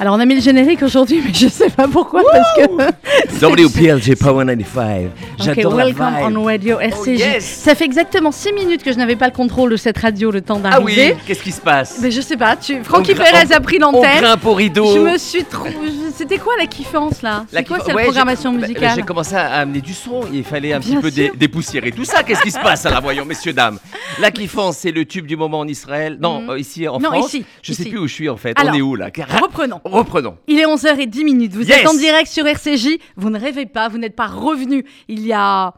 Alors on a mis le générique aujourd'hui, mais je sais pas pourquoi parce que. WPLG Power 95. J'adore Ok, la welcome vibe. on Radio RCJ. Oh, yes. Ça fait exactement 6 minutes que je n'avais pas le contrôle de cette radio le temps Ah oui, d'arriver. qu'est-ce qui se passe? Mais je sais pas, tu... Francky On Perez on- a pris On l'antenne. grimpe au rideau. Je me suis trop. je- C'était quoi la kiffance là? La C'est quoi cette ouais, programmation bah, musicale? J'ai commencé à amener du son. Il fallait un Bien petit peu sûr. dépoussiérer tout ça. Qu'est-ce qui se passe à la voyons, messieurs, dames? La kiffance, c'est le tube du moment en Israël. Non, Mhm. euh, ici en Non, France. ici, Je sais ici. plus où je suis en fait. Alors, on est où là? Reprenons. Reprenons. Il est 11h10 minutes. Vous Yes. êtes en direct sur RCJ. Vous ne rêvez pas, vous n'êtes pas revenu il y a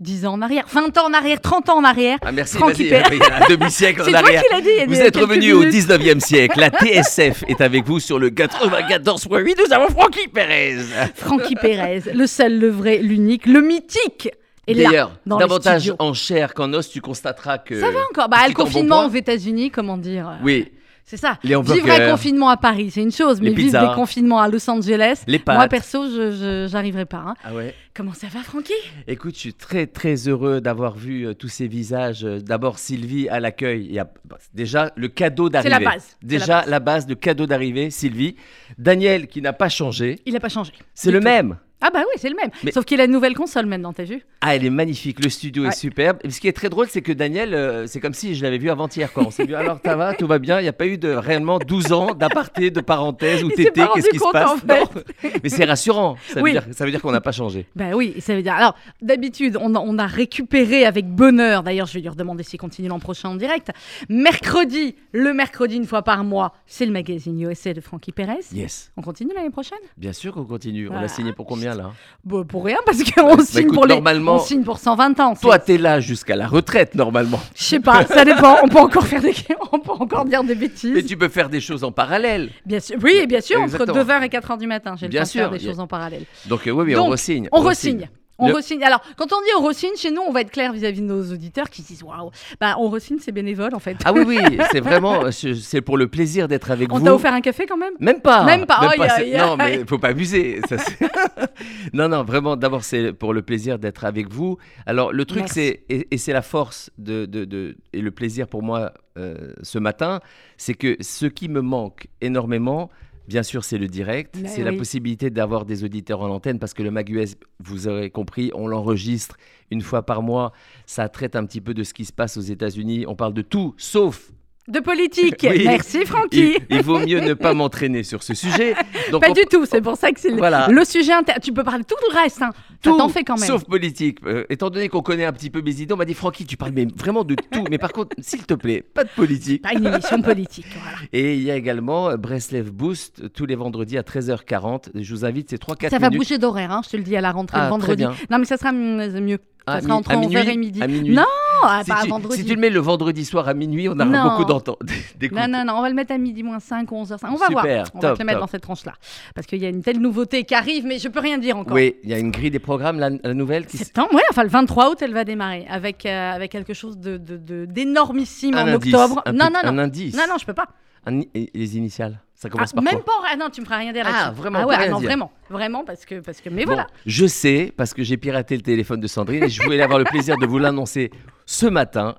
10 ans en arrière, 20 ans en arrière, 30 ans en arrière. Ah merci, vas-y. Perez. Il y a un demi-siècle C'est en toi arrière. qui l'as dit. il y a Vous êtes revenu au minutes. 19e siècle. La TSF est avec vous sur le 94.8. Nous avons Francky Perez. Francky Perez, le seul, le vrai, l'unique, le mythique. D'ailleurs, davantage en chair qu'en os, tu constateras que. Ça va encore. Bah, le confinement aux États-Unis, comment dire? Oui, C'est ça. Les Vivre un confinement à Paris, c'est une chose, mais vivre des confinements à Los Angeles, les moi perso, je j'arriverai pas. hein. Ah ouais. Comment ça va, Francky? Écoute, je suis très très heureux d'avoir vu euh, tous ces visages. Euh, D'abord Sylvie à l'accueil. Il y a bah, déjà le cadeau C'est d'arrivée. la base. C'est la Déjà la base, le cadeau d'arrivée, Sylvie. Daniel qui n'a pas changé. Il a pas changé. C'est le tout. même. Ah bah oui, c'est le même. Mais- Sauf qu'il a une nouvelle console maintenant, t'as vu? Ah, elle est magnifique. Le studio Ouais. est superbe. Et ce qui est très drôle, c'est que Daniel, euh, c'est comme si je l'avais vu avant-hier. On s'est dit, alors ça va, tout va bien. Il n'y a pas eu de réellement 12 ans d'aparté, de parenthèse ou tété. Qu'est-ce qui se passe en. Mais c'est rassurant. Ça veut dire, ça veut dire qu'on n'a pas changé. Bah oui, ça veut dire. Alors, d'habitude, on, a- on a récupéré avec bonheur. D'ailleurs, je vais lui redemander s'il continue l'an prochain en direct. Mercredi, le mercredi une fois par mois, c'est le magazine USA de Francky Perez. Yes. On continue l'année prochaine? Bien sûr qu'on continue. On Ah, l'a signé pour combien là Bon, Pour rien, parce qu'on signe, écoute, pour les- normalement- on signe pour 120 ans. Toi, t'es là jusqu'à la retraite normalement. Je sais pas, ça dépend. On peut encore faire des, on peut encore dire des Mais bêtises. tu peux faire des choses en parallèle. Bien sûr, oui, bien sûr, entre Exactement. 2h et 4h du matin, j'ai le Bien temps de faire des choses en parallèle. Donc, euh, oui, oui, on Donc, resigne. On resigne. On Le- resigne. Alors, quand on dit on resigne, chez nous, on va être clair vis-à-vis de nos auditeurs qui se disent waouh. Bah, on resigne, c'est bénévole en fait. Ah oui, oui, c'est vraiment, c'est pour le plaisir d'être avec on vous. t'a offert un café quand même? Même pas. Même pas, aïe, c'est- aïe, Non, aïe. mais faut pas abuser. ça, non, non, vraiment. D'abord, c'est pour le plaisir d'être avec vous. Alors, le truc, c'est et, et c'est la force de, de- de- et le plaisir pour moi euh, ce matin, c'est que ce qui me manque énormément. Bien sûr, c'est le direct, Mais c'est la possibilité d'avoir des auditeurs en antenne parce que le Mag US, vous aurez compris, on l'enregistre une fois par mois. Ça traite un petit peu de ce qui se passe aux États-Unis. On parle de tout, sauf De politique. Oui. Merci Francky. il, il vaut mieux ne pas m'entraîner sur ce sujet. Donc Pas on- du tout, c'est pour ça que c'est le- Voilà. le sujet inter. Tu peux parler tout le reste, hein. Tout, t'en fait quand même. Sauf politique. Euh, étant donné qu'on connaît un petit peu mes idées, on m'a dit Francky, tu parles mais vraiment de tout. mais par contre, s'il te plaît, pas de politique. Pas une émission politique. Voilà. Et il y a également euh, Breslev Boost euh, tous les vendredis à 13h40. Je vous invite, c'est 3-4 Ça va minutes. bouger d'horaire, hein, je te le dis à la rentrée Ah, le vendredi. Non, mais ça sera mieux. À Ça entre à 11h et midi. À minuit. Non, ah, si, pas tu, vendredi. si tu le mets le vendredi soir à minuit, on aura Non. beaucoup d'entente. d'écoute. Non, non, non, on va le mettre à midi moins 5 ou 11h05. On va voir. Super, On va te le mettre top. dans cette tranche-là. Parce qu'il y a une telle nouveauté qui arrive, mais je peux rien dire encore. Oui, il y a une grille des programmes, la, la nouvelle qui Septembre, ouais, enfin le 23 août, elle va démarrer avec, euh, avec quelque chose de, de- de- d'énormissime un en indice, octobre. un non, non, non. un indice. Non, non, je peux pas. Un- les initiales? Ça Ah, commence par même quoi pas. Ah non, tu me feras rien dire Ah, là-dessus. vraiment, Ah ouais, ah non, dire. vraiment, vraiment, parce que, parce que, mais Bon, voilà. je sais, parce que j'ai piraté le téléphone de Sandrine et je voulais avoir le plaisir de vous l'annoncer ce matin,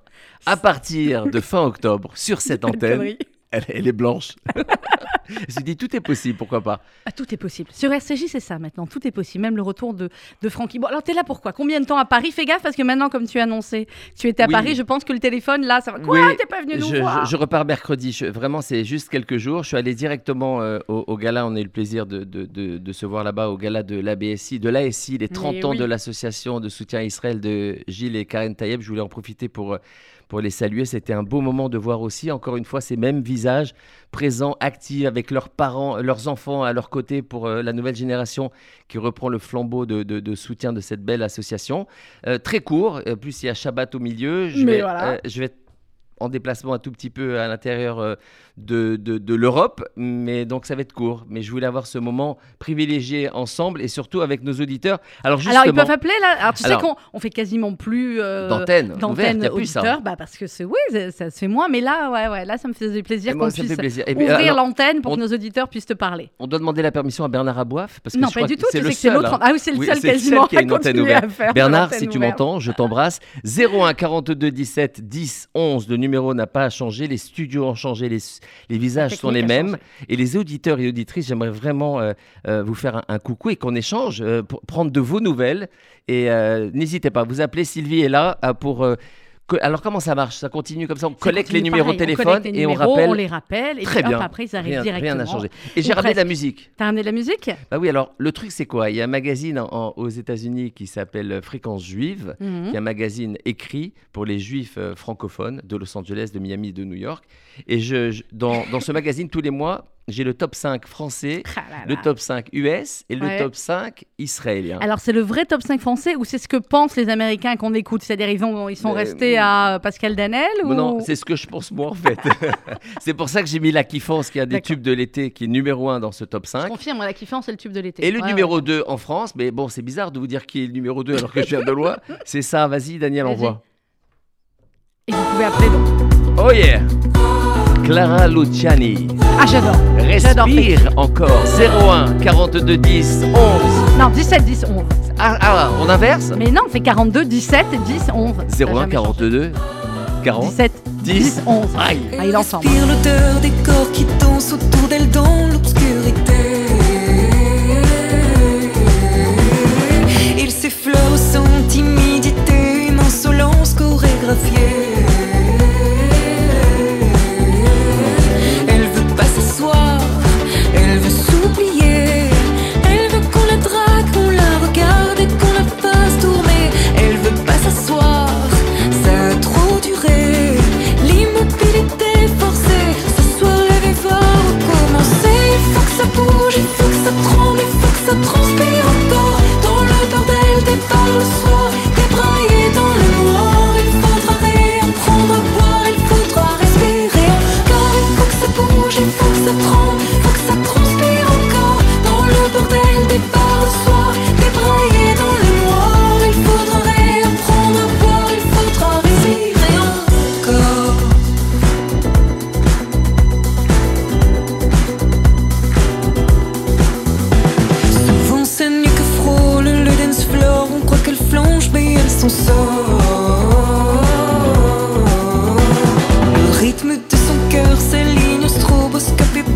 à partir de fin octobre, sur cette antenne. Elle, elle est blanche. je me suis dit, tout est possible, pourquoi pas Ah, tout est possible. Sur RCJ, c'est ça maintenant. Tout est possible. Même le retour de, de Francky. Bon, alors t'es là pourquoi? Combien de temps à Paris? Fais gaffe parce que maintenant, comme tu as annoncé tu étais à Oui. Paris, je pense que le téléphone, là, ça va. Quoi? Oui, T'es pas venu nous je, voir je- je repars mercredi. Je- vraiment, c'est juste quelques jours. Je suis allé directement euh, au, au gala. On a eu le plaisir de, de- de- de se voir là-bas au gala de l'ABSI, de l'ASI, les 30 ans oui. de l'association de soutien à Israël de Gilles et Karen Tayeb. Je voulais en profiter pour, euh, pour les saluer. C'était un beau moment de voir aussi, encore une fois, ces mêmes visages présents, actifs, avec leurs parents, leurs enfants à leur côté pour euh, la nouvelle génération qui reprend le flambeau de, de- de soutien de cette belle association. Euh, très court, euh, plus il y a Shabbat au milieu. Je Mais vais, voilà. je vais en déplacement un tout petit peu à l'intérieur euh, de, de, de l'Europe, mais donc ça va être court. Mais je voulais avoir ce moment privilégié ensemble et surtout avec nos auditeurs. Alors justement, Alors, ils peuvent appeler là? Alors, tu Alors- sais qu'on on fait quasiment plus euh, d'antenne, d'antenne y a plus ça. auditeur, bah parce que c'est oui, ça se fait moins. Mais là, ouais, ouais, là, ça me faisait plaisir qu'on moi, ça me puisse plaisir. Et puis, ouvrir alors, l'antenne pour on- que nos auditeurs puissent te parler. on doit demander la permission à Bernard Aboif parce que Non, je pas crois du tout. c'est Tu le sais que c'est seul, hein. Ah oui, c'est le Oui, seul quasiment qui a une antenne ouverte. Bernard, si tu m'entends, je t'embrasse. 01 42 17 10 11, le numéro n'a pas changé, les studios ont changé, les, les visages sont les mêmes. Et les auditeurs et auditrices, j'aimerais vraiment euh, euh, vous faire un, un coucou et qu'on échange, euh, pour prendre de vos nouvelles. Et n'hésitez pas, vous appelez, Sylvie est là pour... alors comment ça marche? Ça continue comme ça On Ça collecte les numéros de on téléphone collecte les et on rappelle. On les rappelle et Très puis, hop, bien. après ils arrivent Rien, directement. rien n'a changé. Et j'ai ramené de la musique. T'as ramené de la musique? Bah oui, alors le truc c'est quoi? Il y a un magazine en- en- aux États-Unis qui s'appelle euh, Fréquence Juive, Mhm. qui est un magazine écrit pour les juifs euh, francophones de Los Angeles, de Miami, de New York. Et je, je- dans, dans ce magazine, tous les mois, j'ai le top 5 français, Ah là le top 5 US et le Ouais. top 5 israélien. Alors c'est le vrai top 5 français ou c'est ce que pensent les Américains qu'on écoute? C'est-à-dire ils, ont, ils sont Mais- restés à Pascal Danel ou... Non, c'est ce que je pense moi en fait. c'est pour ça que j'ai mis la kiffance qui a des tubes de l'été qui est numéro 1 dans ce top Je 5. confirme, la kiffance c'est le tube de l'été. Et le Ouais, numéro ouais. 2 en France, mais bon, c'est bizarre de vous dire qui est le numéro 2 alors que je viens de loin. C'est ça, vas-y Daniel, envoie. Et vous pouvez appeler donc. Oh yeah Clara Luciani. Ah j'adore. J'adore. Respire encore. 01 42 10 11. Non, 17, 10, 11. Ah, ah, on inverse? Mais non, on fait 42, 17, 10, 11. Ça a 01 jamais 42 40. changé. 17, 10, 11. Aïe Ah, il ensemble. Respire l'odeur des corps qui dansent autour d'elle dans l'obscurité. Il s'effleure sans timidité, une insolence chorégraphiée. Ça transpire s'en sort. Le rythme de son cœur s'aligne au stroboscope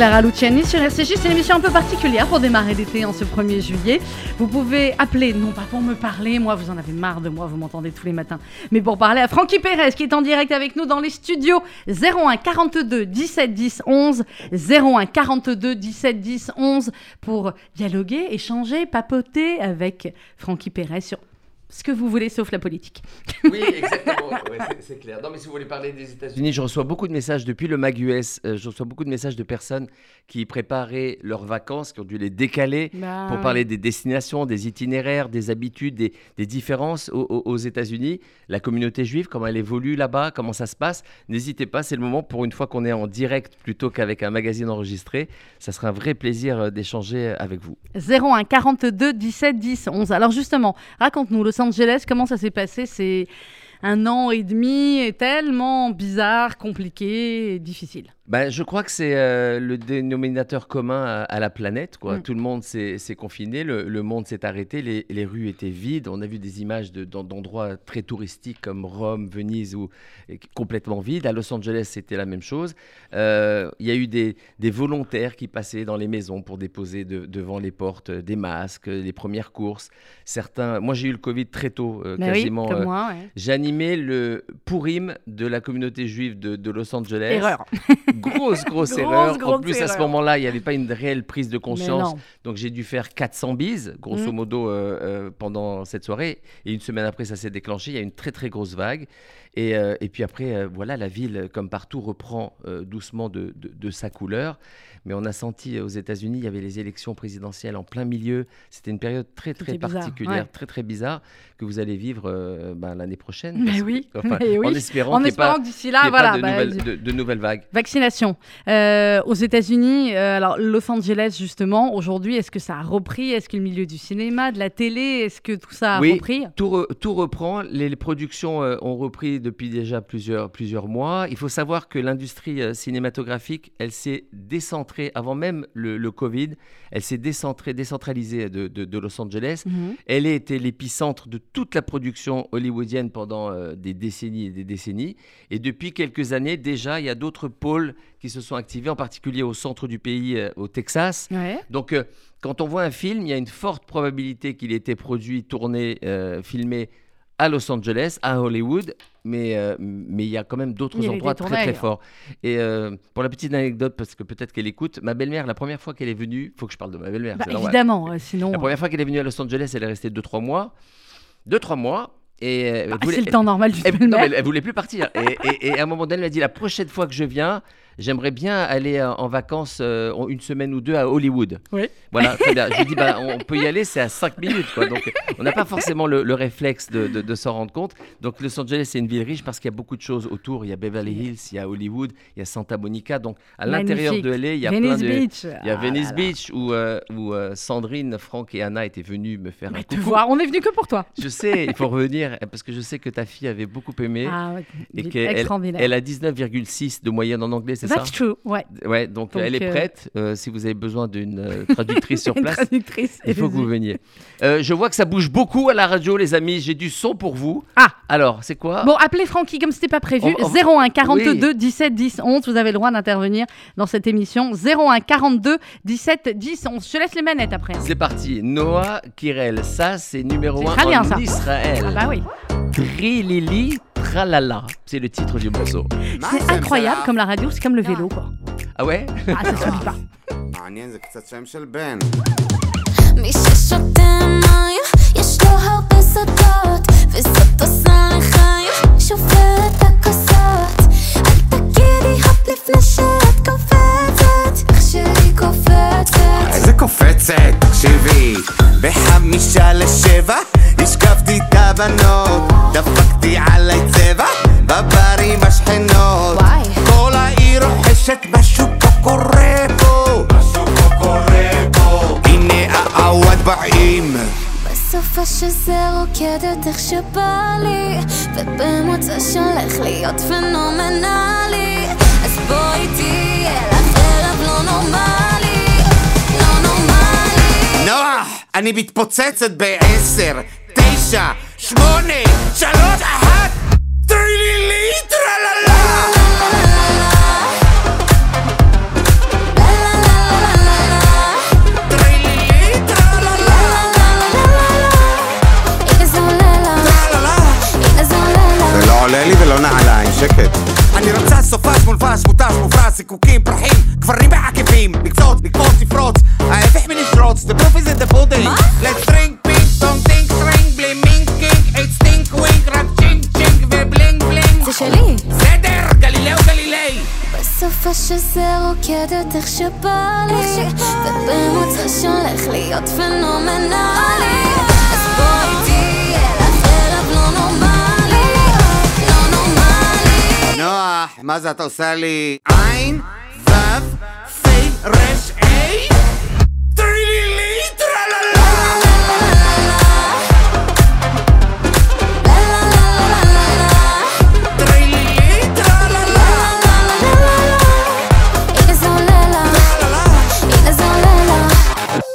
Clara Luciani sur RCJ. C'est une émission un peu particulière pour démarrer l'été en ce 1er juillet. Vous pouvez appeler, non pas pour me parler, moi vous en avez marre de moi, vous m'entendez tous les matins, mais pour parler à Francky Pérez qui est en direct avec nous dans les studios 01 42 17 10 11 01 42 17 10 11 pour dialoguer, échanger, papoter avec Francky Pérez sur ce que vous voulez sauf la politique. Oui, exactement. Ouais, c'est- clair. Non, mais si vous voulez parler des États-Unis, je reçois beaucoup de messages depuis le MAG US. euh, je reçois beaucoup de messages de personnes qui préparaient leurs vacances, qui ont dû les décaler Bah, pour parler des destinations, des itinéraires, des habitudes, des, des différences aux, aux- États-Unis. La communauté juive, comment elle évolue là-bas, comment ça se passe. N'hésitez pas, c'est le moment pour une fois qu'on est en direct plutôt qu'avec un magazine enregistré. Ça sera un vrai plaisir euh, d'échanger avec vous. 01 42 17 10 11. Alors justement, raconte-nous Los Angeles, comment ça s'est passé? C'est un an et demi tellement bizarre, compliqué et difficile. Ben, je crois que c'est euh, le dénominateur commun à, à la planète. Quoi. Mm. Tout le monde s'est confiné, le, le monde s'est arrêté, les, les rues étaient vides. On a vu des images de- d'en- d'endroits très touristiques comme Rome, Venise, ou complètement vides. À Los Angeles, c'était la même chose. Euh, Il y a eu des, des volontaires qui passaient dans les maisons pour déposer de- devant les portes euh, des masques, les premières courses. Certains, moi j'ai eu le Covid très tôt, euh, oui, quasiment. ouais. animé le Purim de la communauté juive de, de Los Angeles. Erreur. Grosse, grosse, Grosse, erreur. en plus, à ce moment-là, il n'y avait pas une réelle prise de conscience. Donc, j'ai dû faire 400 bises, grosso Mhm. modo, euh, euh, pendant cette soirée. Et une semaine après, ça s'est déclenché. Il y a une très, très grosse vague. Et, euh, et puis après, euh, voilà, la ville, comme partout, reprend doucement de, de- de sa couleur. Mais on a senti aux États-Unis, il y avait les élections présidentielles en plein milieu. C'était une période très, très bizarre, particulière, ouais. très, très bizarre que vous allez vivre ben, l'année prochaine. Mais oui, enfin, mais oui. En espérant En espérant d'ici là, voilà. pas de, bah, nouvelles, de nouvelles vagues. Vaccination. Euh, aux États-Unis, euh, alors Los Angeles justement, aujourd'hui, est-ce que ça a repris? Est-ce que le milieu du cinéma, de la télé, est-ce que tout ça a Oui. repris? Tout, re- tout reprend. Les, les productions euh, ont repris depuis déjà plusieurs, plusieurs mois. Il faut savoir que l'industrie cinématographique, elle s'est décentrée avant même le, le Covid. Elle s'est décentrée, décentralisée de, de- de Los Angeles. Mhm. Elle a été l'épicentre de toute la production hollywoodienne pendant des décennies et des décennies. Et depuis quelques années, déjà, il y a d'autres pôles qui se sont activés, en particulier au centre du pays, euh, au Texas. Ouais. Donc, euh, quand on voit un film, il y a une forte probabilité qu'il ait été produit, tourné, euh, filmé à Los Angeles, à Hollywood, mais euh, mais il y a quand même d'autres Il endroits très très forts. Et euh, pour la petite anecdote, parce que peut-être qu'elle écoute, ma belle-mère, la première fois qu'elle est venue, faut que je parle de ma belle-mère. Bah, normal. évidemment, sinon. La première fois qu'elle est venue à Los Angeles, elle est restée 2-3 mois. 2-3 mois. Et bah, voulait- c'est le temps normal du elle, non, elle, elle voulait plus partir. Et, et- et à un moment donné, elle m'a dit la prochaine fois que je viens, j'aimerais bien aller euh, en vacances euh, une semaine ou deux à Hollywood. Oui. Voilà, très bien. Je lui dis bah, on peut y aller, c'est à 5 minutes. Quoi. Donc, on n'a pas forcément le, le réflexe de, de- de s'en rendre compte. Donc, Los Angeles, c'est une ville riche parce qu'il y a beaucoup de choses autour. Il y a Beverly Hills, il y a Hollywood, il y a Santa Monica. Donc, à l'intérieur de LA, il y a Venice plein de. Beach. Il y a Ah Venice là là. Beach où, euh, où euh, Sandrine, Franck et Anna étaient venus me faire un Mais te coucou. voir, on est venu que pour toi. Je sais, il faut revenir parce que je sais que ta fille avait beaucoup aimé Ah, ouais, et qu'elle elle a 19,6 de moyenne en anglais, c'est ça? That's true, ouais. Ouais, donc, Donc, elle est euh, prête. Euh, si vous avez besoin d'une euh, traductrice sur place, traductrice. il faut que vous veniez. Euh, je vois que ça bouge beaucoup à la radio, les amis. J'ai du son pour vous. Ah. Alors, c'est quoi Bon, appelez Francky comme c'était pas prévu. On- on- 01 42 17 10 11. Vous avez le droit d'intervenir dans cette émission. 01 42 17 10 11. Je te laisse les manettes après. hein. C'est parti. Noah Kirel, ça c'est numéro C'est 1 israélien, en ça. Israël. Ah bah oui. Trilili Tralala, c'est le titre du morceau. C'est incroyable comme la radio, c'est comme le vélo quoi. Ah ouais Ah, ça s'oublie pas. מעניין, זה קצת שם של בן. מי ששותה מים, יש לו הרבה סודות, וזאת עושה לחיים, שופרת את הכוסות. אל תגידי הופ לפני שאת קופצת, איך שהיא קופצת. איזה קופצת, תקשיבי. בחמישה לשבע, השקפתי את הבנות. דפקתי שזה רוקדת איך שבא לי ובמוצא שהולך להיות פנומנלי אז בואי תהיה לך ערב לא נורמלי לא נורמלי נוח, אני מתפוצצת בעשר, תשע, שמונה, שלוש, אחת, טרילילי, טרללה! לה זיקוקים, פרחים, גברים בעקבים לקפוץ, לקפוץ, לפרוץ ההפך מלשרוץ, the proof is in the pudding מה? let's drink pink, don't think string, בלי מינק קינק, it's stink wink, רק צ'ינק צ'ינק ובלינג בלינג זה שלי. בסדר, גלילאו גלילי בסוף השזה רוקד את איך שבא לי. ובמוצחה שהולך להיות פנומנלי. אז בואי מה זה אתה עושה לי? עין, וו, פי, רש, איי? טרילילי, טרללה!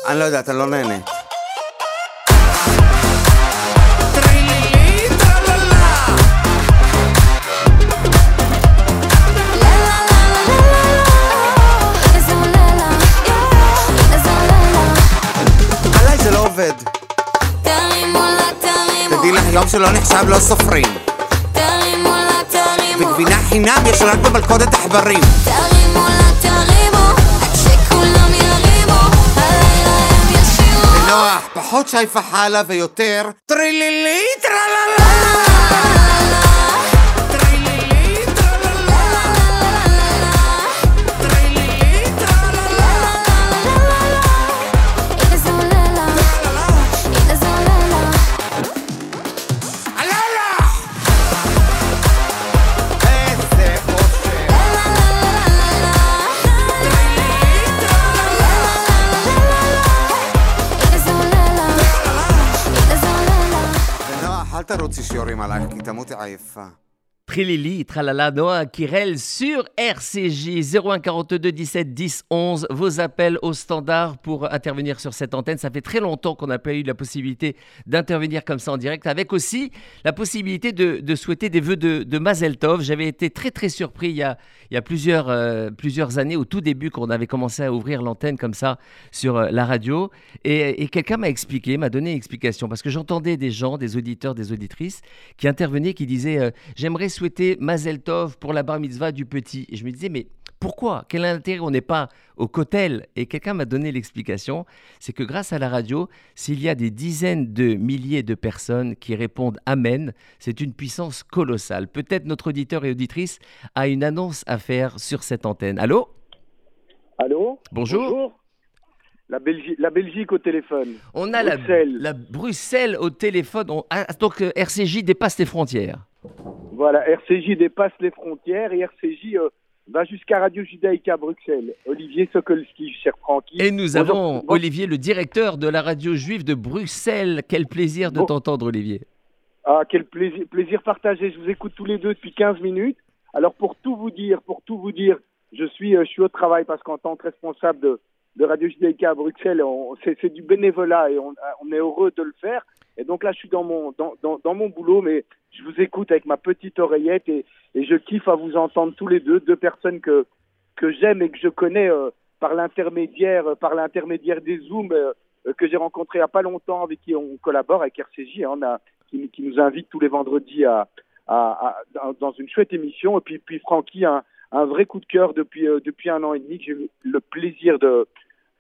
אני לא יודע, אתה לא נהנה. תרימו תדעי לך, יום שלא נחשב לא סופרים. תרימו לה, תרימו וגבינה חינם יש רק במלכודת עכברים. תרימו לה, תרימו עד שכולם ירימו הלילה הם ישירו נוח, פחות שי פחלה ויותר טרילילי, טרללה! אל תרוצי שיורים עלייך, כי תמותי עייפה. Trilili, Tralala, Noah, Kirel sur RCJ 01 42 17 10 11. Vos appels au standard pour intervenir sur cette antenne. Ça fait très longtemps qu'on n'a pas eu la possibilité d'intervenir comme ça en direct, avec aussi la possibilité de, souhaiter des vœux de, de Mazel Tov. J'avais été très très surpris il y a, il y a plusieurs, euh, plusieurs années, au tout début, qu'on avait commencé à ouvrir l'antenne comme ça sur euh, la radio. Et, et quelqu'un m'a expliqué, m'a donné une explication, parce que j'entendais des gens, des auditeurs, des auditrices, qui intervenaient, qui disaient euh, J'aimerais souhaiter Mazel Tov pour la bar mitzvah du petit. Et je me disais Mais pourquoi? Quel intérêt? On n'est pas au cotel. Et quelqu'un m'a donné l'explication c'est que grâce à la radio, s'il y a des dizaines de milliers de personnes qui répondent Amen, c'est une puissance colossale. Peut-être notre auditeur et auditrice a une annonce à faire sur cette antenne. Allô? Allô? Bonjour. La, Belgique, la Belgique au téléphone. On a la, Bruxelles. la Bruxelles au téléphone. On- ah, donc euh, RCJ dépasse les frontières. Voilà, RCJ dépasse les frontières et RCJ euh, va jusqu'à Radio Judaïka Bruxelles. Olivier Sokolski, cher Francky. Et nous Bonjour. avons Olivier, le directeur de la radio juive de Bruxelles. Quel plaisir de Bon. t'entendre, Olivier. Ah, quel plaisir, plaisir partagé. Je vous écoute tous les deux depuis 15 minutes. Alors, pour tout vous dire, pour tout vous dire, je suis, euh, je suis au travail parce qu'en tant que responsable de, de Radio Judaïka à Bruxelles, c'est du bénévolat et on, est heureux de le faire. Et donc là, je suis dans mon, dans, dans, mon boulot, mais je vous écoute avec ma petite oreillette et, et je kiffe à vous entendre tous les deux, deux personnes que, que j'aime et que je connais euh, par l'intermédiaire, par l'intermédiaire des Zooms euh, que j'ai rencontrés il n'y a pas longtemps, avec qui on collabore avec RCJ. hein. qui, nous invite tous les vendredis à, à- dans une chouette émission. Et puis, puis Francky, un, un vrai coup de cœur depuis, euh, depuis un an et demi que j'ai eu le plaisir de,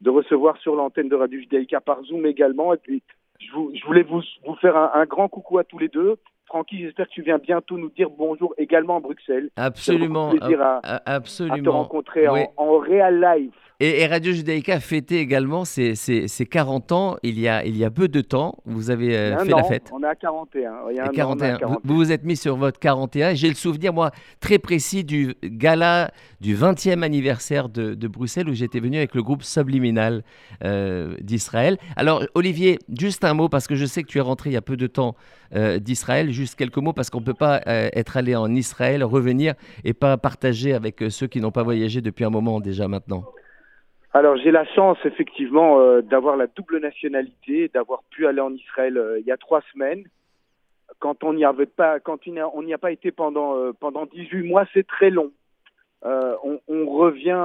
de recevoir sur l'antenne de Radio Judaïka par Zoom également. Et puis, je, vous, je voulais vous, vous faire un, un grand coucou à tous les deux. Francky, j'espère que tu viens bientôt nous dire bonjour également à Bruxelles. Absolument. plaisir à- a- À te absolument. rencontrer Oui. en, en réel live. Et, et Radio Judaïka a fêté également ses, ses- ses 40 ans il y, a, il y a peu de temps. Vous avez euh, fait la fête. On est à 41. Il y a un Et an, on est 41. à Vous 41. vous êtes mis sur votre 41. J'ai le souvenir, moi, très précis du gala du 20e anniversaire de, de Bruxelles où j'étais venu avec le groupe Subliminal euh, d'Israël. Alors, Olivier, juste un mot parce que je sais que tu es rentré il y a peu de temps euh, d'Israël. Juste quelques mots parce qu'on ne peut pas être allé en Israël, revenir et pas partager avec ceux qui n'ont pas voyagé depuis un moment déjà maintenant. Alors j'ai la chance effectivement euh, d'avoir la double nationalité, d'avoir pu aller en Israël euh, il y a trois semaines. Quand on n'y avait pas, quand on n'y a- pas été pendant euh, pendant 18 mois, c'est très long. Euh, on, on revient,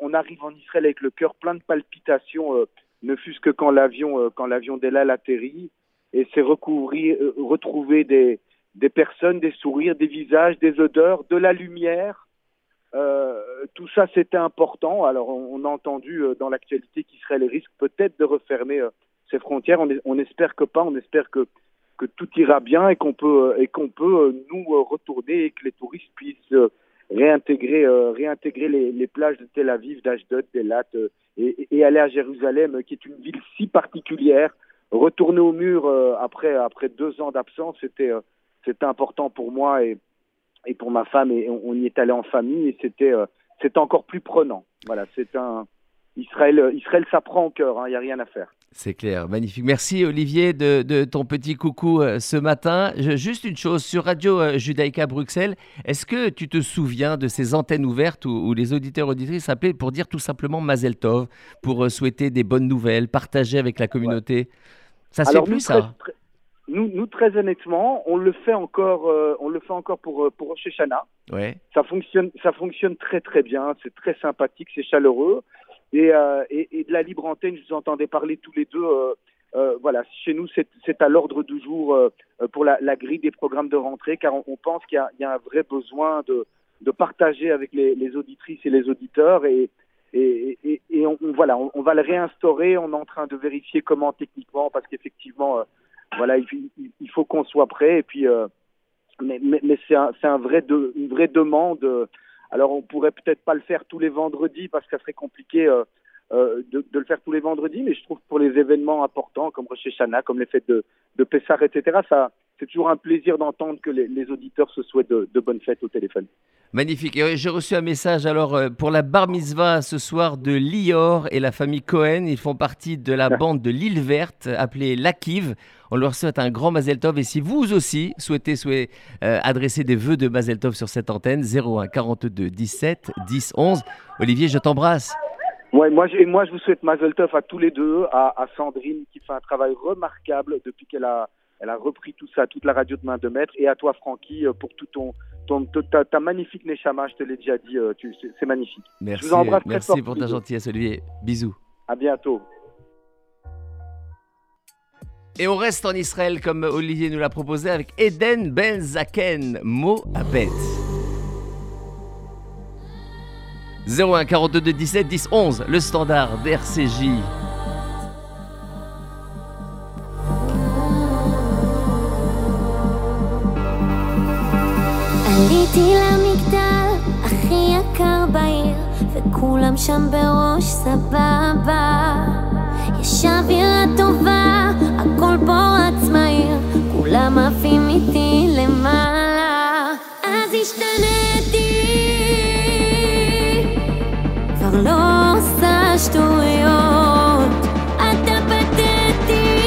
on, arrive en Israël avec le cœur plein de palpitations, ne fût-ce que quand l'avion quand l'avion d'Elal atterrit, et c'est recouvrir, retrouver des des personnes, des sourires, des visages, des odeurs, de la lumière. Euh, tout ça, c'était important. Alors, on, on a entendu euh, dans l'actualité qu'Israël risque peut-être de refermer euh, ses frontières. On, est- on espère que pas. On espère que que tout ira bien et qu'on peut euh, et qu'on peut euh, nous retourner et que les touristes puissent réintégrer, réintégrer les, les plages de Tel Aviv, d'Ashdod, d'Elat et, et aller à Jérusalem, qui est une ville si particulière. Retourner au mur après, après deux ans d'absence, c'était c'était important pour moi et, et pour ma femme. Et on, on y est allé en famille et c'était euh, c'était encore plus prenant. Voilà, c'est un Israël, Israël s'apprend au cœur, il n'y a rien à faire. C'est clair, magnifique. Merci Olivier de, de ton petit coucou euh, ce matin. Je- juste une chose, sur Radio euh, Judaïka Bruxelles, est-ce que tu te souviens de ces antennes ouvertes où, où les auditeurs auditrices appelaient pour dire tout simplement Mazel Tov, pour euh, souhaiter des bonnes nouvelles, partager avec la communauté? Ça se fait plus très, ça? très- nous, nous, très honnêtement, on le fait encore, euh, on le fait encore pour euh, pour Rosh Hashanah. Ouais. Ça fonctionne, ça fonctionne très très bien. C'est très sympathique, c'est chaleureux. Et, euh, et, et de la libre antenne, je vous entendais parler tous les deux. euh, euh, voilà, chez nous, c'est c'est à l'ordre du jour pour la, la grille des programmes de rentrée, car on, on pense qu'il y, a- il y a un vrai besoin de, de partager avec les, les auditrices et les auditeurs. Et, et, et, et on, on- voilà, on, on va le réinstaurer. On est en train de vérifier comment techniquement, parce qu'effectivement, euh, voilà, il, il- faut qu'on soit prêt. Et puis, euh, mais, mais, mais c'est un, un vrai de, une vraie demande. euh, alors, on pourrait peut-être pas le faire tous les vendredis parce que ça serait compliqué euh, de, le faire tous les vendredis, mais je trouve que pour les événements importants comme Rosh Hashanah, comme les fêtes de, de Pessah, etc., ça, c'est toujours un plaisir d'entendre que les, auditeurs se souhaitent de bonnes fêtes au téléphone. Magnifique. Et, J'ai reçu un message alors euh, pour la bar mitzvah ce soir de Lior et la famille Cohen. Ils font partie de la bande de l'île verte appelée Lakiv. On leur souhaite un grand Mazel Tov. Et si vous aussi souhaitez, souhaitez, euh, adresser des vœux de Mazel Tov sur cette antenne, 01 42 17 10 11. Olivier, je t'embrasse. Ouais, moi, je- et moi, je vous souhaite Mazel Tov à tous les deux, à, à Sandrine qui fait un travail remarquable depuis qu'elle a, elle a repris tout ça, toute la radio de main de maître, et à toi, Francky, euh, pour tout ton, ton, ta, ta magnifique Neshama, je te l'ai déjà dit, euh, c'est magnifique. Merci, vous embrasse très merci fort pour ta gentillesse, Olivier. Bisous. À bientôt. Et on reste en Israël comme Olivier nous l'a proposé avec Eden Ben Zaken, Moabed. 01 42 17 10 11, le standard d'RCJ. עליתי למגדל הכי יקר בעיר, וכולם שם בראש סבבה. יש אווירה טובה, הכל פה רץ מהיר, כולם עפים איתי למעלה. אז השתניתי, כבר לא עושה שטויות, אתה פתטי.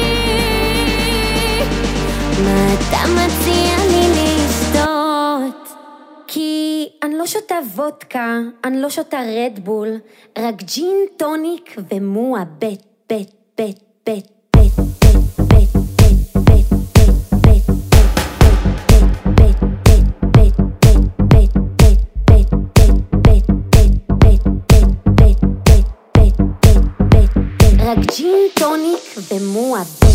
מה אתה מציע וודקה, אני לא שותה רדבול, רק ג'ין טוניק ומועה בית, בית, בית, בית, ג'ין טוניק ומועבד.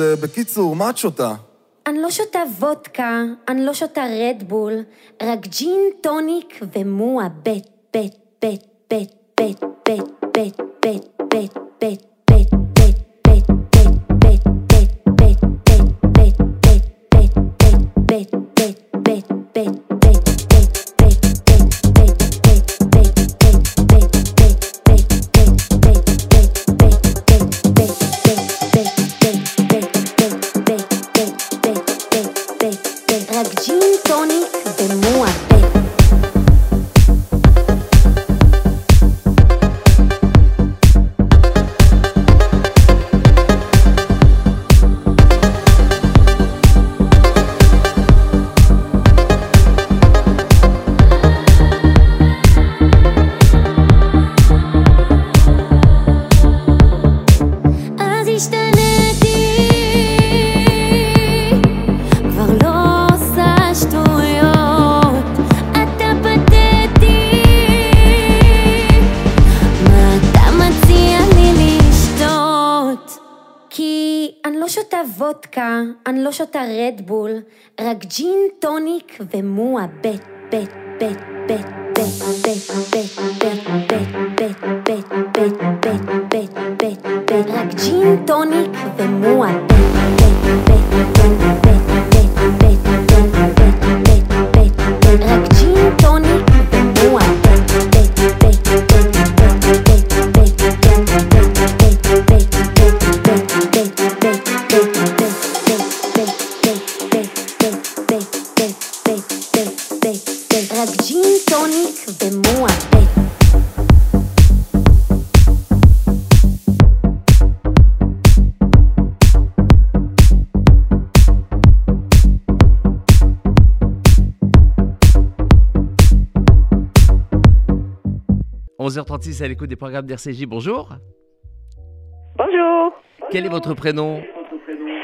אז בקיצור, מה את שותה? אני לא שותה וודקה, אני לא שותה רדבול, רק ג'ין, טוניק ומועה בית, בית, בית, בית, בית, בית, בית, בית, בית, בית, בית. bit. רדבול, רק ג'ין טוניק ומוע בית, בית, בית, בית, בית, בית, בית, בית, בית, בית, בית, בית, בית, בית, בית, רק ג'ין טוניק ומוע à l'écoute des programmes d'RCJ. Bonjour. Bonjour, Quel est votre prénom?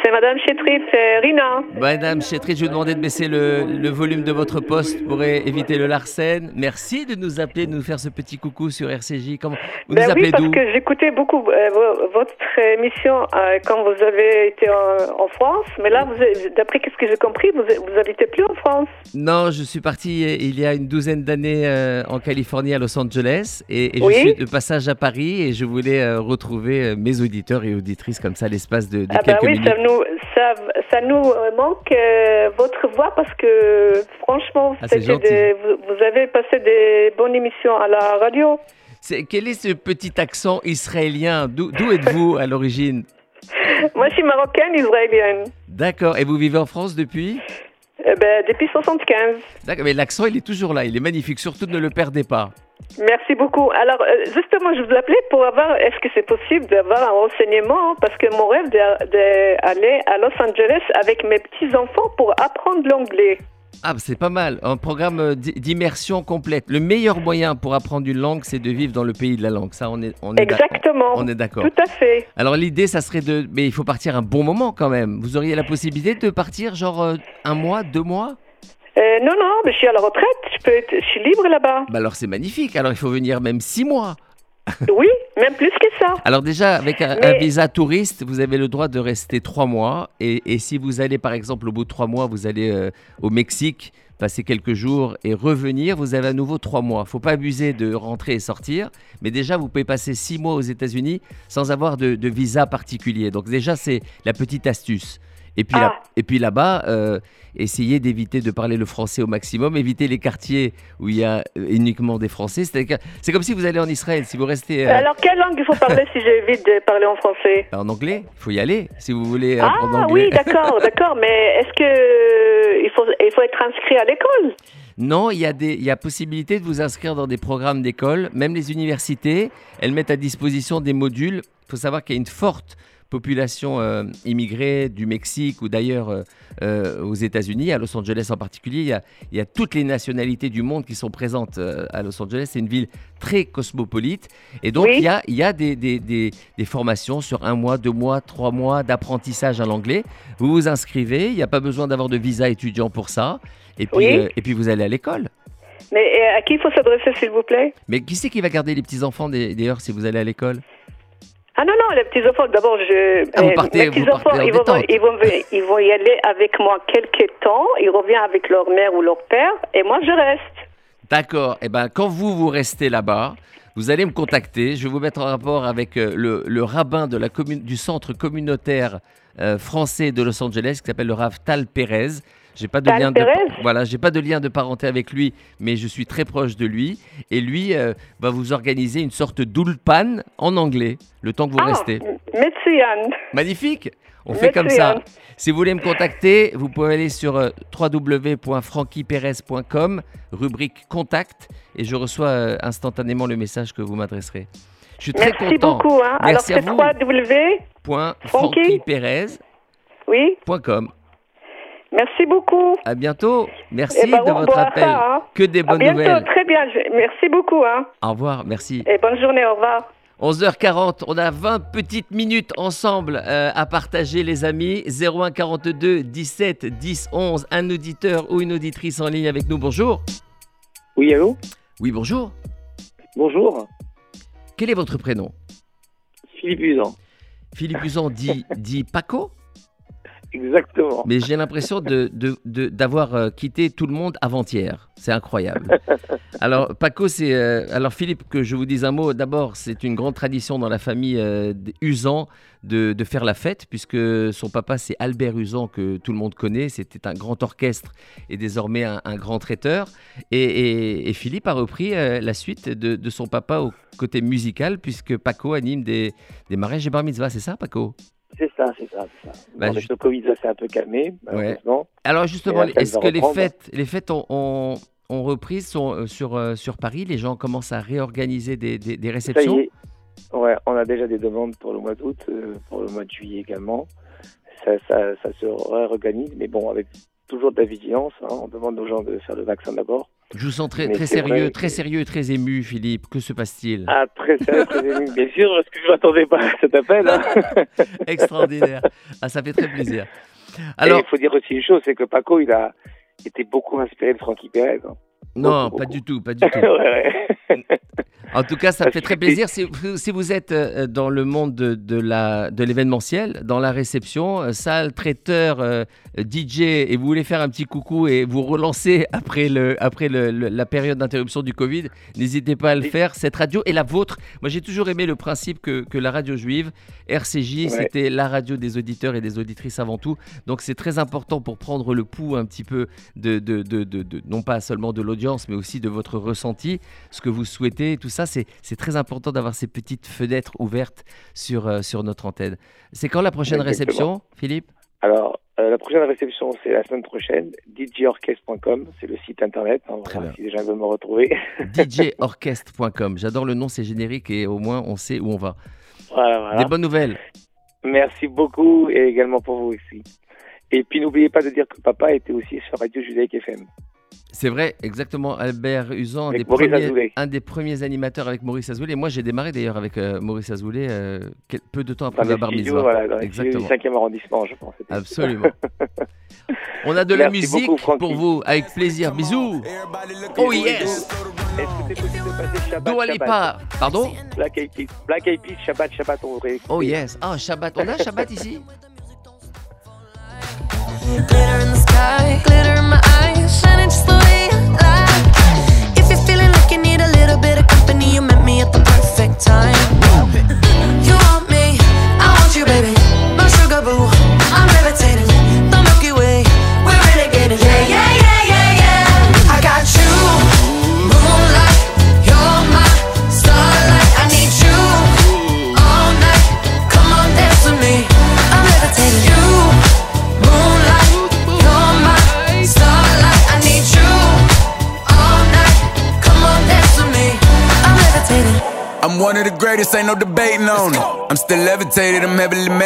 C'est Madame Chétrit, c'est Rina. Madame Chétry, je vais vous demander de baisser le, le volume de votre poste pour éviter le larcène. Merci de nous appeler, de nous faire ce petit coucou sur RCJ. Comment vous Ben nous appelez oui, parce que j'écoutais beaucoup euh, vo- votre émission euh, quand vous avez été en, en France, mais là, d'après ce que j'ai compris, vous, vous habitez plus en France. Non, je suis parti euh, il y a une douzaine d'années euh, en Californie, à Los Angeles, et, et Oui. je suis de passage à Paris et je voulais euh, retrouver euh, mes auditeurs et auditrices comme ça, l'espace de, de Ah ben quelques oui, minutes. ça nous, ça, ça nous euh, manque euh, votre voix parce que franchement, Ah, vous, vous avez passé des bonnes émissions à la radio. Quel est ce petit accent israélien? D'où d'où êtes-vous à l'origine? Moi, je suis marocaine, israélienne. D'accord, et vous vivez en France depuis? Eh ben, depuis 75. D'accord, mais l'accent il est toujours là, il est magnifique, surtout ne le perdez pas. Merci beaucoup. Alors, euh, justement, je vous appelais pour avoir, est-ce que c'est possible d'avoir un renseignement Parce que mon rêve d'aller à Los Angeles avec mes petits-enfants pour apprendre l'anglais. Ah, bah, c'est pas mal. Un programme euh, d'i- d'immersion complète. Le meilleur moyen pour apprendre une langue, c'est de vivre dans le pays de la langue. Ça, on est, on est, Exactement. on est d'accord. Tout à fait. Alors, l'idée, ça serait de. Mais il faut partir un bon moment quand même. Vous auriez la possibilité de partir, genre, euh, un mois, deux mois? Euh, non, non, mais je suis à la retraite. Je, peux être- je suis libre là-bas. Bah, alors, c'est magnifique. Alors, il faut venir même six mois. Oui, même plus que ça. Alors, déjà, avec un, Mais- un visa touriste, vous avez le droit de rester trois mois. Et, et si vous allez, par exemple, au bout de trois mois, vous allez euh, au Mexique, passer quelques jours et revenir, vous avez à nouveau trois mois. faut pas abuser de rentrer et sortir. Mais déjà, vous pouvez passer six mois aux États-Unis sans avoir de, de visa particulier. Donc, déjà, c'est la petite astuce. Et puis, là- Ah. et puis là-bas, euh, essayez d'éviter de parler le français au maximum, évitez les quartiers où il y a euh, uniquement des Français. C'est comme si vous allez en Israël, si vous restez euh, Alors, quelle langue il faut parler si j'évite de parler en français? En anglais, il faut y aller si vous voulez Ah apprendre l'anglais. oui, d'accord, d'accord. Mais est-ce que il faut, il faut être inscrit à l'école? Non, il y, a des, il y a possibilité de vous inscrire dans des programmes d'école. Même les universités, elles mettent à disposition des modules. Il faut savoir qu'il y a une forte population euh, immigrée du Mexique ou d'ailleurs euh, euh, aux États-Unis, à Los Angeles en particulier. Il y, a, il y a toutes les nationalités du monde qui sont présentes à Los Angeles. C'est une ville très cosmopolite. Et donc, Oui. il y a, il y a des, des- des- des formations sur un mois, deux mois, trois mois d'apprentissage à l'anglais. Vous vous inscrivez. Il n'y a pas besoin d'avoir de visa étudiant pour ça. Et puis, Oui. euh, et puis vous allez à l'école. Mais à qui il faut s'adresser, s'il vous plaît? Mais qui c'est qui va garder les petits-enfants d'a- d'ailleurs si vous allez à l'école? Ah non, non, les petits-enfants, d'abord, je... Ah, vous euh, partez- vous petits-enfants, partez en ils, vont, ils, vont, ils vont y aller avec moi quelques temps, ils reviennent avec leur mère ou leur père, et moi, je reste. D'accord. Et ben quand vous vous restez là-bas, vous allez me contacter. Je vais vous mettre en rapport avec euh, le, le rabbin de la commune, du centre communautaire euh, français de Los Angeles qui s'appelle le Rav Tal Pérez. J'ai pas de lien de voilà, j'ai pas de lien de parenté avec lui, mais je suis très proche de lui et lui euh, va vous organiser une sorte d'ulpan en anglais le temps que vous ah, restez. Magnifique. On fait comme ça. Anne. Si vous voulez me contacter, vous pouvez aller sur euh, www.frankyperez.com, rubrique contact, et je reçois euh, instantanément le message que vous m'adresserez. Je suis très Merci content. beaucoup. Hein. Alors, Merci c'est. 3W. Point Francky frankyperez.com. Oui, merci beaucoup. À bientôt. Merci Eh ben, de au votre revoir, appel. hein. Que des À bonnes bientôt, nouvelles. très bien. Merci beaucoup. Hein. Au revoir. Merci. Et bonne journée, au revoir. 11h40, on a 20 petites minutes ensemble euh, à partager les amis. 01 42 17 10 11, un auditeur ou une auditrice en ligne avec nous. Bonjour. Oui, allô? Oui, bonjour. Bonjour, Quel est votre prénom? Philippe Usan. Philippe Usan dit, dit Paco, Exactement. mais j'ai l'impression de, de- de- d'avoir euh, quitté tout le monde avant-hier. C'est incroyable. Alors, Paco, c'est. euh, alors, Philippe, que je vous dise un mot. D'abord, c'est une grande tradition dans la famille euh, Usan de, de faire la fête, puisque son papa, c'est Albert Usan, que tout le monde connaît. C'était un grand orchestre et désormais un, un grand traiteur. Et, et- et Philippe a repris euh, la suite de, de son papa au côté musical, puisque Paco anime des, des mariages et bar mitzvah. C'est ça, Paco? C'est ça, c'est ça. Bah, je- le Covid, ça s'est un peu calmé, malheureusement. Alors justement, est-ce que les fêtes, les fêtes ont, ont, ont repris sont, euh, sur, euh, sur Paris? Les gens commencent à réorganiser des, des- des réceptions? Ouais, on a déjà des demandes pour le mois d'août, euh, pour le mois de juillet également. Ça, ça, ça se réorganise, mais bon, avec toujours de la vigilance. hein. On demande aux gens de faire le vaccin d'abord. Je vous sens très, très sérieux, très sérieux et très ému, Philippe. Que se passe-t-il? Ah, très sérieux, très ému, bien sûr, parce que je m'attendais pas à cet appel. hein. Extraordinaire. Ah, ça fait très plaisir. Alors, il faut dire aussi une chose, c'est que Paco, il a été beaucoup inspiré de Francky Perez. hein. non, beaucoup, pas beaucoup. du tout, pas du tout. Ouais, ouais. En tout cas, ça Parce fait très plaisir. Si, vous- si vous êtes euh, dans le monde de, de l'événementiel, dans la réception, euh, salle, traiteur, euh, DJ, et vous voulez faire un petit coucou et vous relancer après, le, après le- le- la période d'interruption du Covid, n'hésitez pas à le faire. Cette radio est la vôtre. Moi, j'ai toujours aimé le principe que, que la radio juive, RCJ, Ouais. c'était la radio des auditeurs et des auditrices avant tout. Donc, c'est très important pour prendre le pouls un petit peu de, de, de, de- non pas seulement de l'audience, mais aussi de votre ressenti, ce que vous souhaitez, tout ça, c'est c'est très important d'avoir ces petites fenêtres ouvertes sur, euh, sur notre antenne. C'est quand la prochaine Exactement. réception, Philippe? Alors, euh, la prochaine réception, c'est la semaine prochaine. djorchestre.com, c'est le site internet. hein, Très voilà, bien. si les gens veulent me retrouver. djorchestre.com. J'adore le nom, c'est générique et au moins on sait où on va. voilà, voilà. Des bonnes nouvelles. Merci beaucoup et également pour vous aussi. Et puis n'oubliez pas de dire que papa était aussi sur Radio Judaïque FM. C'est vrai, exactement. Albert Usan, un des, premiers, Azoulay. un des premiers animateurs avec Maurice Azoulay. Moi, j'ai démarré d'ailleurs avec euh, Maurice Azoulay euh, quel- peu de temps après Dans les bar voilà, dans du Exactement. 5e arrondissement, je pense. Absolument. On a de la musique beaucoup, pour vous, avec plaisir. Bisous. Oh yes. Est-ce que c'est possible de passer Shabbat, Dua Shabbat? Lipa. Pardon? Black Eyed Peas, Black Eyed Peas, Shabbat, Shabbat, on aurait Oh yes. Ah, Shabbat. On a Shabbat ici? Glitter in the sky, glitter in my eyes, time. Greatest, ain't no debating on it. I'm still levitated, I'm heavily medicated.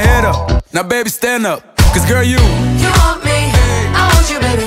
head up. Now, baby, stand up, cause girl, you. You want me, I want you, baby.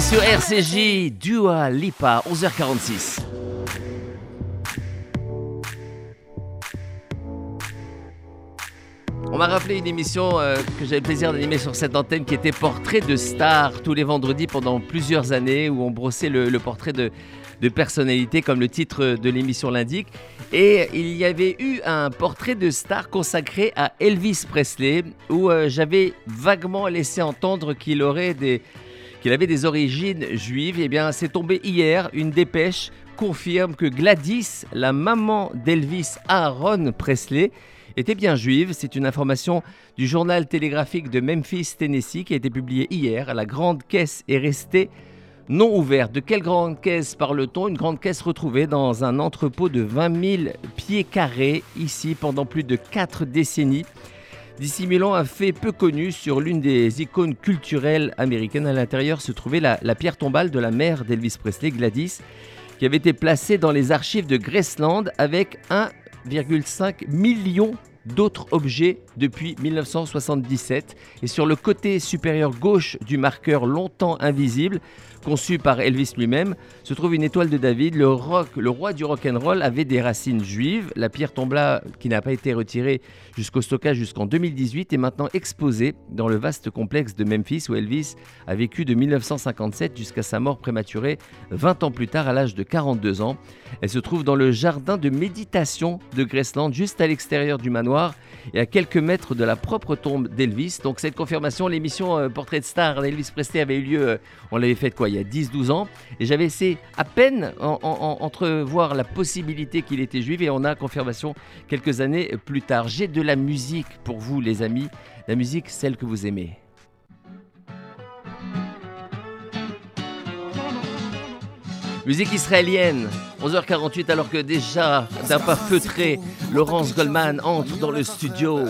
Sur RCJ, Dua Lipa, 11h46. On m'a rappelé une émission euh, que j'avais le plaisir d'animer sur cette antenne qui était Portrait de stars tous les vendredis pendant plusieurs années où on brossait le, le portrait de, de personnalités comme le titre de l'émission l'indique. Et il y avait eu un portrait de star consacré à Elvis Presley où euh, j'avais vaguement laissé entendre qu'il aurait des, qu'il avait des origines juives. Eh bien, c'est tombé hier, une dépêche confirme que Gladys, la maman d'Elvis Aaron Presley, était bien juive. C'est une information du journal télégraphique de Memphis, Tennessee, qui a été publiée hier. La grande caisse est restée non ouverte. De quelle grande caisse parle-t-on? Une grande caisse retrouvée dans un entrepôt de 20 000 pieds carrés, ici, pendant plus de 4 décennies dissimulant un fait peu connu sur l'une des icônes culturelles américaines. À l'intérieur se trouvait la, pierre tombale de la mère d'Elvis Presley, Gladys, qui avait été placée dans les archives de Graceland avec 1,5 million d'autres objets depuis 1977. Et sur le côté supérieur gauche du marqueur longtemps invisible, conçu par Elvis lui-même, se trouve une étoile de David. Le, rock, le roi du rock'n'roll avait des racines juives. La pierre tombale, qui n'a pas été retirée jusqu'au stockage jusqu'en 2018, est maintenant exposée dans le vaste complexe de Memphis où Elvis a vécu de 1957 jusqu'à sa mort prématurée 20 ans plus tard à l'âge de 42 ans. Elle se trouve dans le jardin de méditation de Graceland, juste à l'extérieur du manoir et à quelques mètres de la propre tombe d'Elvis. Donc cette confirmation, l'émission euh, Portrait de star d'Elvis Presley avait eu lieu, euh, on l'avait faite quoi, y a 10-12 ans, et j'avais essayé à peine en, en- en- entrevoir la possibilité qu'il était juif, et on a confirmation quelques années plus tard. J'ai de la musique pour vous les amis, la musique celle que vous aimez. Musique israélienne, 11h48 alors que déjà d'un pas feutré, Laurence Goldman entre dans le studio.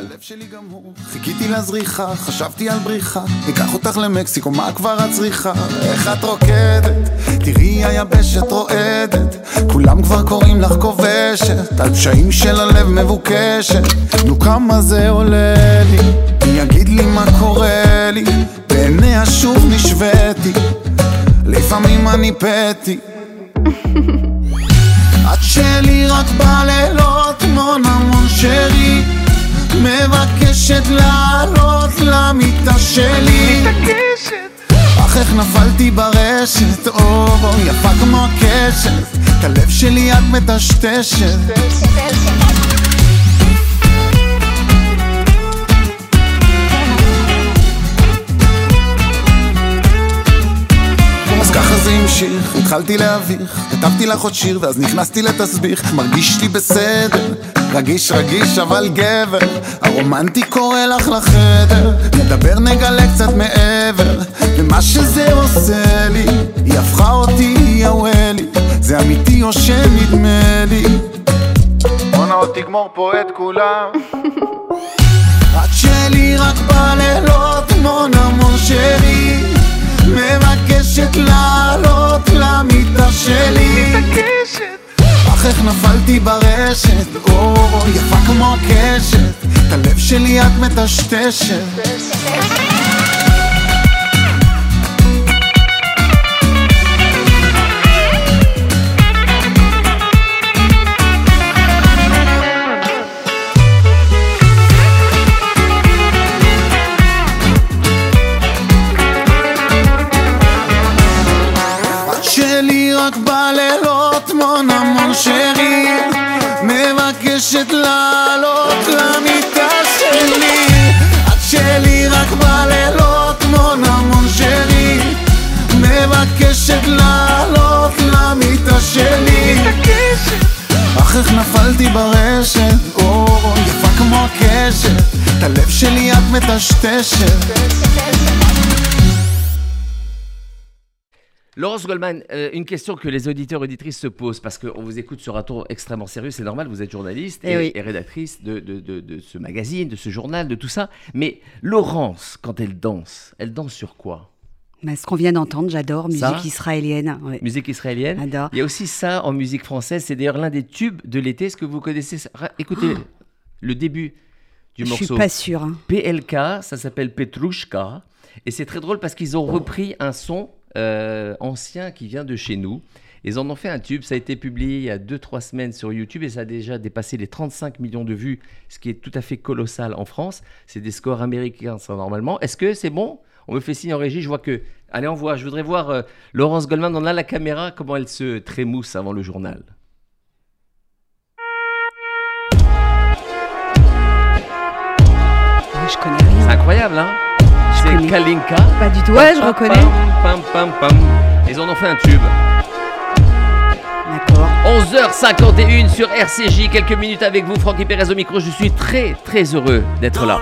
חיכיתי לזריחה, חשבתי על בריחה ניקח אותך למקסיקו, מה כבר את צריכה? איך את רוקדת? תראי היבשת רועדת כולם כבר קוראים לך כובשת על פשעים של הלב מבוקשת נו כמה זה עולה לי? יגיד לי מה קורה לי? בעיניה שוב נשוויתי לפעמים אני פתי את שלי רק בלילות, מון המון שרי מבקשת לעלות למיטה שלי. אך איך נפלתי ברשת, או יפה כמו הקשת את הלב שלי את מטשטשת זה המשיך, התחלתי להביך, כתבתי לך עוד שיר ואז נכנסתי לתסביך, מרגיש לי בסדר, רגיש רגיש אבל גבר, הרומנטי קורא לך לחדר, נדבר נגלה קצת מעבר, ומה שזה עושה לי, היא הפכה אותי, היא הוולי, זה אמיתי או שנדמה לי. בואנה עוד תגמור פה את כולם. את שלי רק בלילות, מון המון שלי מבקשת לעלות למיטה שלי. אך איך נפלתי ברשת, או יפה כמו הקשת. את הלב שלי את מטשטשת בלילות, מון המון שרי מבקשת לעלות למיטה שלי את שלי רק בלילות, מון המון שרי מבקשת לעלות למיטה שלי אך איך נפלתי ברשת, או, יפה כמו הקשת, את הלב שלי את מטשטשת. Laurence Goldman, euh, une question que les auditeurs et auditrices se posent, parce qu'on vous écoute sur un ton extrêmement sérieux, c'est normal, vous êtes journaliste Eh et, oui. et rédactrice de, de- de- de ce magazine, de ce journal, de tout ça. Mais Laurence, quand elle danse, elle danse sur quoi? Mais ce qu'on vient d'entendre, j'adore, musique Ça israélienne. ouais. Musique israélienne. Il y a aussi ça en musique française, c'est d'ailleurs l'un des tubes de l'été. Est-ce que vous connaissez ça? Écoutez le début du Je morceau. suis pas sûre. hein. PLK, ça s'appelle Petrushka. Et c'est très drôle parce qu'ils ont repris un son ancien qui vient de chez nous. Ils en ont fait un tube, ça a été publié il y a 2-3 semaines sur YouTube et ça a déjà dépassé les 35 millions de vues, ce qui est tout à fait colossal en France. C'est des scores américains, ça, normalement. Est-ce que c'est bon? On me fait signe en régie, je vois que... Allez, on voit, je voudrais voir euh, Laurence Goldman, on a la caméra, comment elle se trémousse avant le journal. Ouais, je connais rien. C'est incroyable, hein? C'est. Kalinka. Pas du tout. Ouais, je reconnais. Pam, pam, pam, pam. Ils en ont fait un tube. D'accord. 11h51 sur RCJ, quelques minutes avec vous, Francky Perez au micro. Je suis très très heureux d'être là.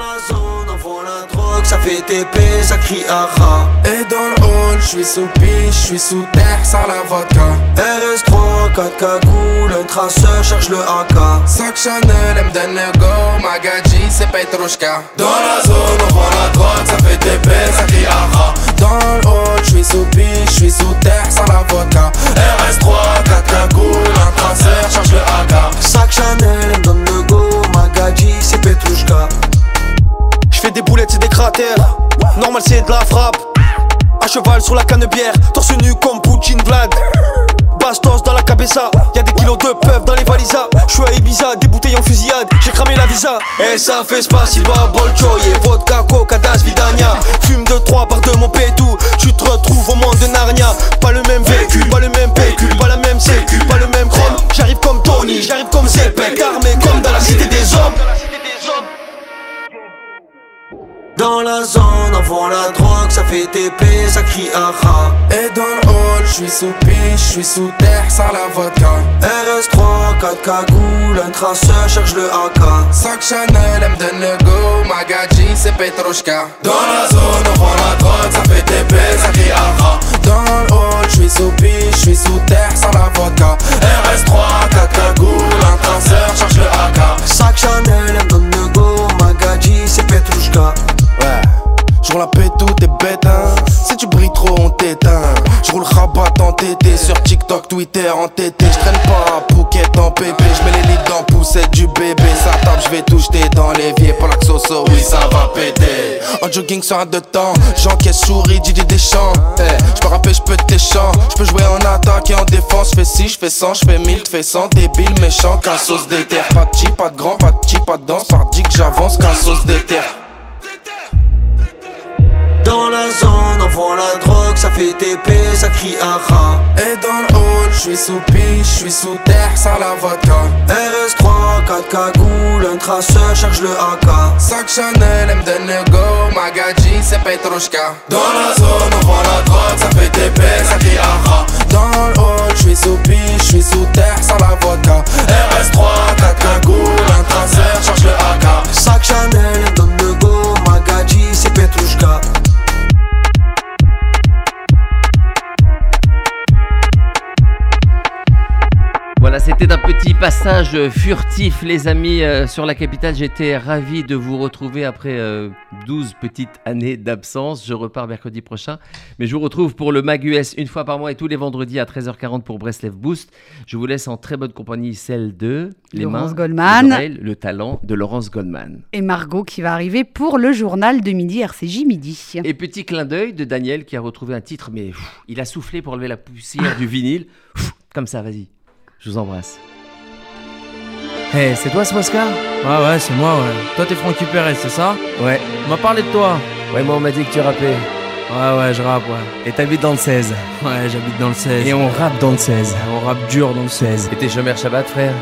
Ça fait TP, ça crie aha. Et dans le hall, je suis sous piche, je suis sous terre, sans la vodka. RS3, 4 cagoules, un traceur cherche le AK. Sac Chanel, elle me donne le go, Magadji, c'est Petrushka. Dans la zone, on vend la drogue, ça fait TP, ça crie aha. Dans le hall, je suis sous piche, je suis sous terre, sans la vodka. RS3, 4 cagoules, c'est de la frappe. À cheval sur la canne bière, torse nu comme Poutine Vlad. Bastos dans la cabessa, y'a des kilos de peuf dans les valisas. J'suis à Ibiza, des bouteilles en fusillade, j'ai cramé la visa. Et ça fait spasiba, bolchoye, vodka, coca, das, vidania. Fume de trois par de mon pétou, tu te retrouves au monde de Narnia. Pas le même véhicule, pas le même pécule, pas la même sécu, pas le même chrome. J'arrive comme Tony, j'arrive comme Zepek, armé comme dans la cité des hommes. Dans la zone, avant la drogue, ça fait TP, ça crie aha. Et dans le hall, je suis sous piche, je suis sous terre, sans la vodka. RS3, 4 cagoules, un traceur cherche le AK. Sac Chanel, elle me donne le go, Magadji, c'est Petrushka. Dans la zone, on vend la drogue, ça fait TP, ça crie aha. Dans le hall, je suis sous piche, je suis sous terre, sans la vodka. RS3, 4 cagoules, un traceur, cherche le AK. Sac Chanel, elle me donne le go, Magadji, c'est Petrushka. Je roule la paix, tout est bête, hein. Si tu brilles trop, on t'éteint. Je roule rabat en TT, sur TikTok, Twitter, en TT. Je traîne pas à Phuket en pépé. Je mets les lits dans poussette du bébé. Ça tape, je vais tout jeter dans l'évier. Pour la soso, oui, ça va péter. En jogging sur un de temps, j'encaisse souris, Didier Deschamps. Eh, je peux rapper, je peux tes. Je peux jouer en attaque et en défense. Je fais 6, je fais 100, je fais 1000, tu fais 100. Débile, méchant, qu'un sauce d'éther. Pas de pas de grand, pas de pas de danse. Par dit que j'avance, qu'un sauce d'éther. Dans la zone, on vend la drogue, ça fait TP, ça crie aha. Et dans le hall, je suis sous piche, je suis sous terre, sans la vodka. RS3, 4 cagoules, un traceur cherche le AK. Sac Chanel, elle me donne le go, Magadji, c'est Petrushka. Dans la zone, on vend la drogue, ça fait TP, ça crie aha. Dans le hall, je suis sous piche, je suis sous terre, sans la vodka. RS3, 4 cagoules, un traceur, cherche le AK. Sac Chanel, elle me donne le go, Magadji, c'est Petrushka. Voilà, c'était un petit passage furtif, les amis, euh, sur la capitale. J'étais ravi de vous retrouver après euh, 12 petites années d'absence. Je repars mercredi prochain. Mais je vous retrouve pour le MagUS une fois par mois et tous les vendredis à 13h40 pour Breslev Boost. Je vous laisse en très bonne compagnie, celle de les Laurence mains, Goldman. les oreilles, le talent de Laurence Goldman. Et Margot qui va arriver pour le journal de midi RCJ midi. Et petit clin d'œil de Daniel qui a retrouvé un titre, mais pff, il a soufflé pour enlever la poussière du vinyle. Pff, Comme ça, vas-y. Je vous embrasse. Hey, c'est toi ce Oscar Ouais, ouais, c'est moi, ouais. Toi, t'es Francky Perez, c'est ça? Ouais. On m'a parlé de toi. Ouais, moi, on m'a dit que tu rappais. Ouais, ouais, je rappe, ouais. Et t'habites dans le 16. Ouais, j'habite dans le 16. Et on rappe dans le 16. On rappe dur dans le 16. Et t'es chômeur Shabbat, frère?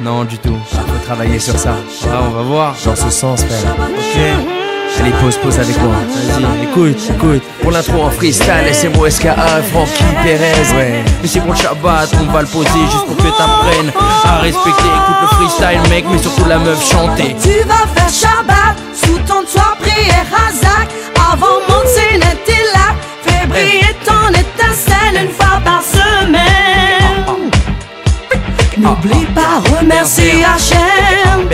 Non, du tout. Faut travailler sur ça. Ouais, on va voir. Dans ce sens, frère. Ok. Allez, pause, pause avec moi. Vas-y, écoute, écoute. Pour l'intro en freestyle, c'est moi SKA, Francky Perez. Ouais. Mais c'est pour le Shabbat, on va le poser juste pour que t'apprennes à respecter. Écoute le freestyle, mec, mais surtout la meuf chanter. Tu vas faire Shabbat sous ton toit, prière Hazak. Avant mon était là. Fais briller ton étincelle une fois par semaine. N'oublie pas, remercie Hachem.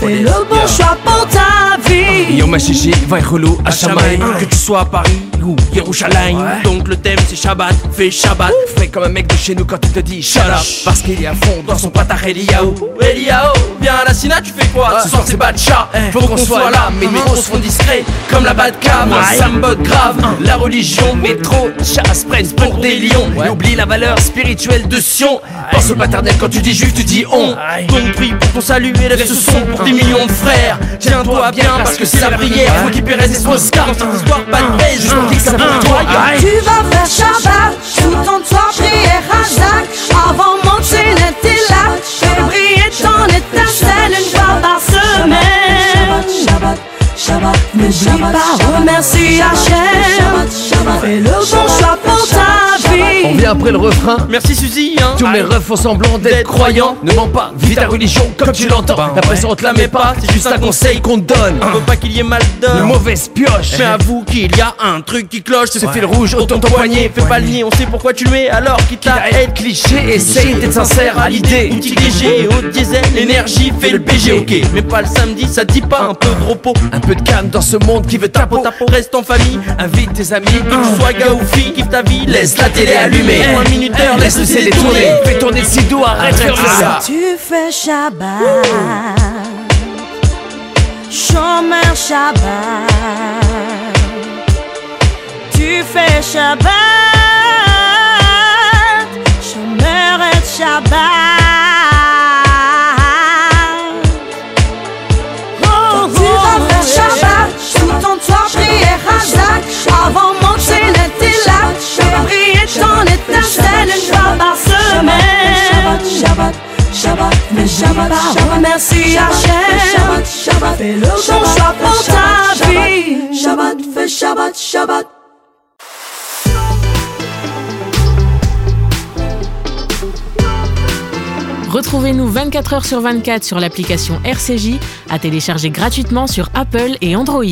Fais le bon choix pour ta vie. Yo ma chichi, va relou à Chamaï. Que tu sois à Paris ou Yerushalayim Donc le thème c'est Shabbat, fais Shabbat. Fais comme un mec de chez nous quand il te dit shut up. Parce qu'il est à fond dans son patard Eliaou Eliaou, viens à la Sina tu fais quoi? Ce soir c'est Batcha, faut qu'on soit là. Mes micros se font discrets comme la Badka Moi ça me botte grave, la religion Métro, chasse, presse pour des lions. Et oublie la valeur spirituelle de Sion. Pense au paternel quand tu dis juif tu dis on. Donc prie pour ton salut et lève ce son. Pour des millions de frères Tiens-toi bien parce que c'est la prière Faut qu'il péresse et soit scar Dans histoire pas de baisse, je dis que ça pour toi Tu vas faire Shabbat sous ton toit, prière Hazak. Avant mon était là. Fais briller ton étincelle une fois par semaine. Shabbat, Shabbat, N'oublie pas, remercie Hachem. Fais le bon choix pour ta vie. On vient après le refrain. Merci Suzy. Hein. Tous mes refs font semblant d'être croyants. Ne mens pas, vis ta religion comme tu l'entends. La pression on te la met pas, c'est juste un conseil qu'on te donne. On veut pas qu'il y ait mal Une d'or mauvaise pioche. Mais avoue qu'il y a un truc qui cloche Ce fil rouge autour de ton poignet. Fais pas le nier, on sait pourquoi tu le mets alors qu'il t'a Être cliché, essaye d'être sincère à l'idée. Petit léger, haut diesel, l'énergie fait le PG, ok. Mais pas le samedi, ça te dit pas un peu de repos. Un peu de calme dans ce monde qui veut ta peau. Ta peau reste en famille, Invite tes amis. Sois gars ou fille, kiffe ta vie, laisse la télé allumée. Eh, Un minuteur, Laisse le CD tourner. Fais tourner le sido, arrête de faire ça. Tu fais Shabbat. Chômeur Shabbat. Tu fais Shabbat. Chômeur et Shabbat. Briller ton étincelle une fois par semaine. Shabbat, Shabbat, Shabbat, Shabbat, remercie Hachem. Fais le bon choix pour ta vie. Shabbat, fais Shabbat, Shabbat. Retrouvez-nous 24 heures sur 24 sur l'application RCJ à télécharger gratuitement sur Apple et Android.